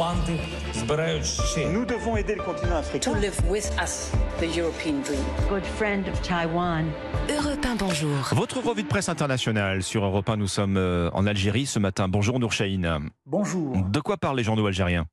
Nous devons aider le continent africain. To live with us, the European dream. Good friend of Taiwan. Europe 1, bonjour. Votre revue de presse internationale sur Europe 1, nous sommes euh, en Algérie ce matin. Bonjour Nour Bonjour. De quoi parlent les journaux algériens?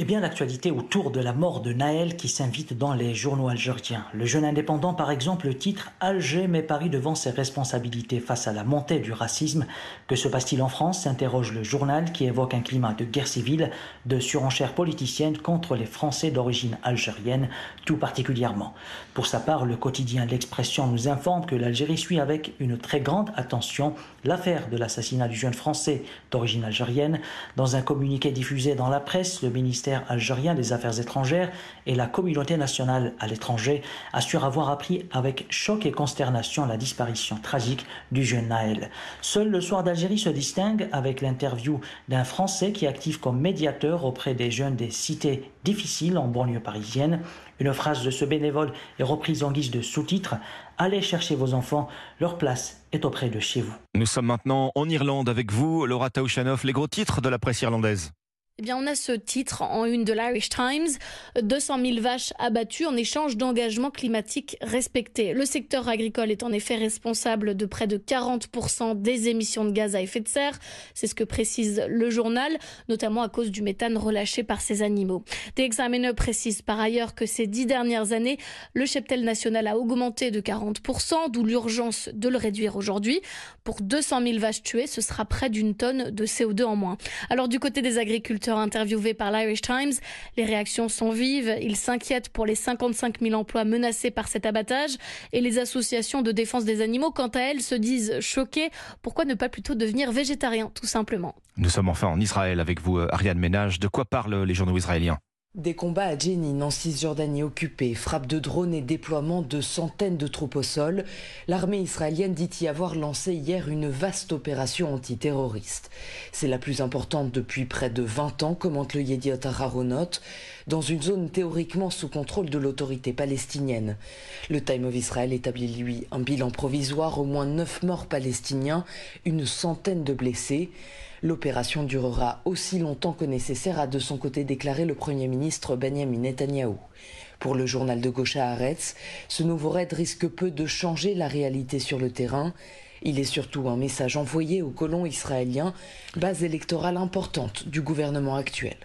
Eh bien, l'actualité autour de la mort de Naël qui s'invite dans les journaux algériens. Le jeune indépendant, par exemple, titre Alger met Paris devant ses responsabilités face à la montée du racisme. Que se passe-t-il en France? s'interroge le journal qui évoque un climat de guerre civile, de surenchère politicienne contre les Français d'origine algérienne, tout particulièrement. Pour sa part, le quotidien L'Expression nous informe que l'Algérie suit avec une très grande attention l'affaire de l'assassinat du jeune Français d'origine algérienne. Dans un communiqué diffusé dans la presse, le ministère algérien des Affaires étrangères et la communauté nationale à l'étranger assurent avoir appris avec choc et consternation la disparition tragique du jeune Naël. Seul le soir d'Algérie se distingue avec l'interview d'un Français qui active comme médiateur auprès des jeunes des cités difficiles en banlieue parisienne. Une phrase de ce bénévole est reprise en guise de sous-titre Allez chercher vos enfants, leur place est auprès de chez vous. Nous sommes maintenant en Irlande avec vous, Laura Taouchanoff, les gros titres de la presse irlandaise. Eh bien, on a ce titre en une de l'Irish Times 200 000 vaches abattues en échange d'engagements climatiques respectés. Le secteur agricole est en effet responsable de près de 40% des émissions de gaz à effet de serre. C'est ce que précise le journal, notamment à cause du méthane relâché par ces animaux. The Examiner précise par ailleurs que ces dix dernières années, le cheptel national a augmenté de 40%, d'où l'urgence de le réduire aujourd'hui. Pour 200 000 vaches tuées, ce sera près d'une tonne de CO2 en moins. Alors, du côté des agriculteurs, interviewé par l'Irish Times. Les réactions sont vives. Ils s'inquiètent pour les 55 000 emplois menacés par cet abattage. Et les associations de défense des animaux, quant à elles, se disent choquées. Pourquoi ne pas plutôt devenir végétarien, tout simplement? Nous sommes enfin en Israël avec vous, Ariane Ménage. De quoi parlent les journaux israéliens? Des combats à Jenin, en Cisjordanie occupée, frappes de drones et déploiement de centaines de troupes au sol, l'armée israélienne dit y avoir lancé hier une vaste opération antiterroriste. C'est la plus importante depuis près de 20 ans, commente le Yediot Aharonot, dans une zone théoriquement sous contrôle de l'autorité palestinienne. Le Time of Israel établit lui un bilan provisoire, au moins 9 morts palestiniens, une centaine de blessés. L'opération durera aussi longtemps que nécessaire, a de son côté déclaré le Premier ministre Benjamin Netanyahou. Pour le journal de gauche à ce nouveau raid risque peu de changer la réalité sur le terrain. Il est surtout un message envoyé aux colons israéliens, base électorale importante du gouvernement actuel.